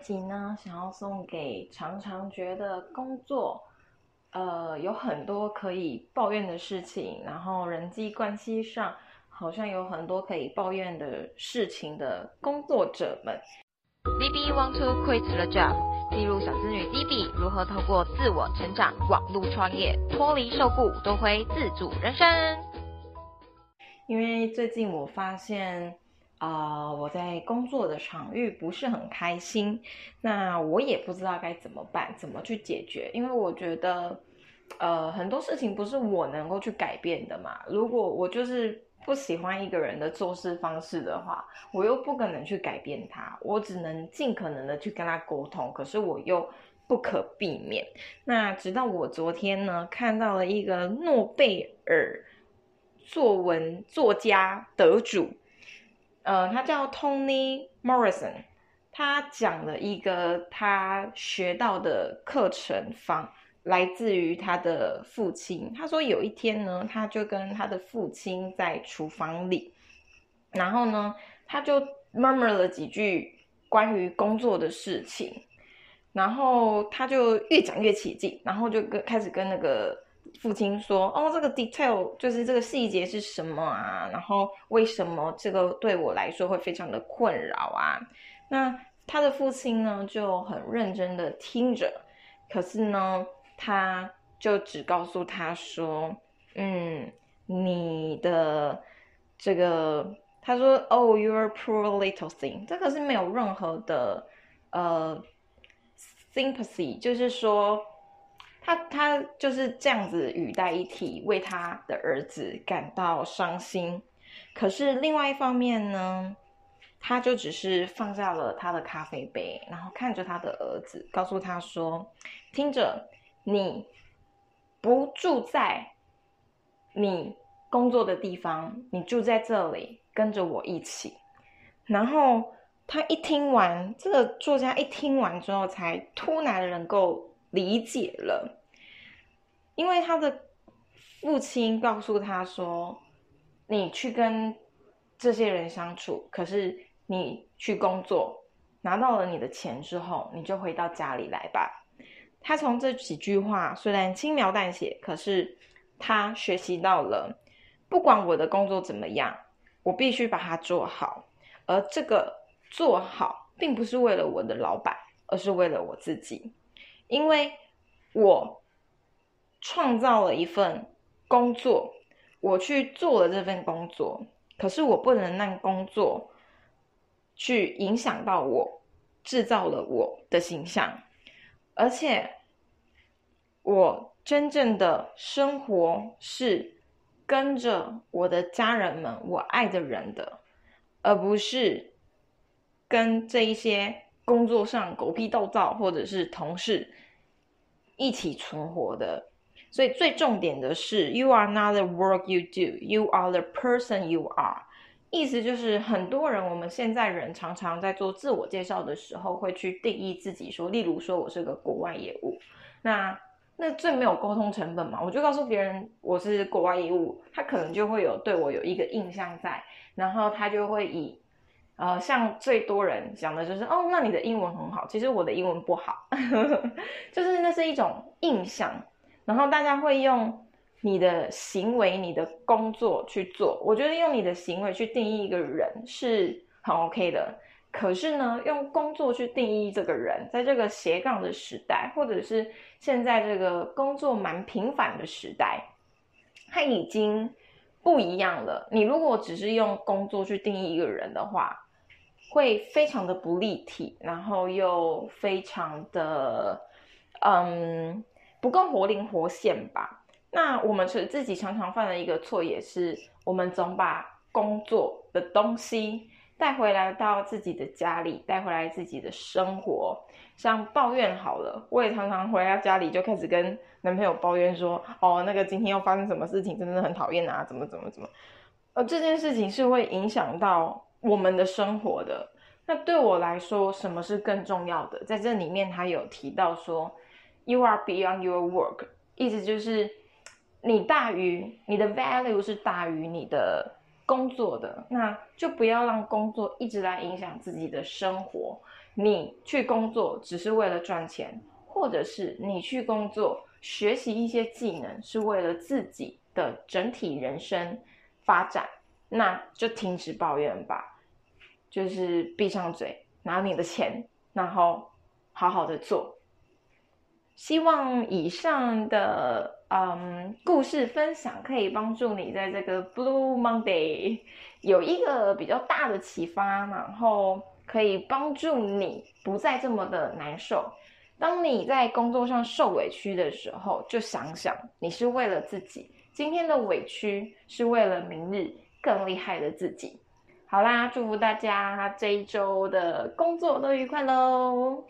集呢，想要送给常常觉得工作，呃，有很多可以抱怨的事情，然后人际关系上好像有很多可以抱怨的事情的工作者们。D B want to quit the job，记录小资女 D B 如何透过自我成长、网络创业，脱离受雇，夺回自主人生。因为最近我发现。啊，我在工作的场域不是很开心，那我也不知道该怎么办，怎么去解决？因为我觉得，呃，很多事情不是我能够去改变的嘛。如果我就是不喜欢一个人的做事方式的话，我又不可能去改变他，我只能尽可能的去跟他沟通。可是我又不可避免。那直到我昨天呢，看到了一个诺贝尔作文作家得主。呃，他叫 Tony Morrison，他讲了一个他学到的课程方，来自于他的父亲。他说有一天呢，他就跟他的父亲在厨房里，然后呢，他就 murmur 了几句关于工作的事情，然后他就越讲越起劲，然后就跟开始跟那个。父亲说：“哦，这个 detail 就是这个细节是什么啊？然后为什么这个对我来说会非常的困扰啊？”那他的父亲呢就很认真的听着，可是呢，他就只告诉他说：“嗯，你的这个，他说，Oh, you're poor little thing，这个是没有任何的呃 sympathy，就是说。”他他就是这样子语带一提，为他的儿子感到伤心。可是另外一方面呢，他就只是放下了他的咖啡杯，然后看着他的儿子，告诉他说：“听着，你不住在你工作的地方，你住在这里，跟着我一起。”然后他一听完，这个作家一听完之后，才突然能够。理解了，因为他的父亲告诉他说：“你去跟这些人相处，可是你去工作，拿到了你的钱之后，你就回到家里来吧。”他从这几句话虽然轻描淡写，可是他学习到了，不管我的工作怎么样，我必须把它做好。而这个做好，并不是为了我的老板，而是为了我自己。因为我创造了一份工作，我去做了这份工作，可是我不能让工作去影响到我，制造了我的形象，而且我真正的生活是跟着我的家人们，我爱的人的，而不是跟这一些。工作上狗屁倒灶，或者是同事一起存活的，所以最重点的是，you are not the work you do，you are the person you are。意思就是，很多人我们现在人常常在做自我介绍的时候，会去定义自己，说，例如说我是个国外业务，那那最没有沟通成本嘛，我就告诉别人我是国外业务，他可能就会有对我有一个印象在，然后他就会以。呃，像最多人讲的就是哦，那你的英文很好，其实我的英文不好，就是那是一种印象，然后大家会用你的行为、你的工作去做。我觉得用你的行为去定义一个人是很 OK 的，可是呢，用工作去定义这个人，在这个斜杠的时代，或者是现在这个工作蛮频繁的时代，他已经不一样了。你如果只是用工作去定义一个人的话，会非常的不立体，然后又非常的，嗯，不够活灵活现吧。那我们是自己常常犯的一个错，也是我们总把工作的东西带回来到自己的家里，带回来自己的生活。像抱怨好了，我也常常回到家里就开始跟男朋友抱怨说：“哦，那个今天又发生什么事情，真的很讨厌啊，怎么怎么怎么。”呃，这件事情是会影响到。我们的生活的那对我来说，什么是更重要的？在这里面，他有提到说，You are beyond your work，意思就是你大于你的 value 是大于你的工作的，那就不要让工作一直来影响自己的生活。你去工作只是为了赚钱，或者是你去工作学习一些技能是为了自己的整体人生发展，那就停止抱怨吧，就是闭上嘴，拿你的钱，然后好好的做。希望以上的嗯故事分享可以帮助你在这个 Blue Monday 有一个比较大的启发，然后可以帮助你不再这么的难受。当你在工作上受委屈的时候，就想想你是为了自己，今天的委屈是为了明日更厉害的自己。好啦，祝福大家这一周的工作都愉快喽！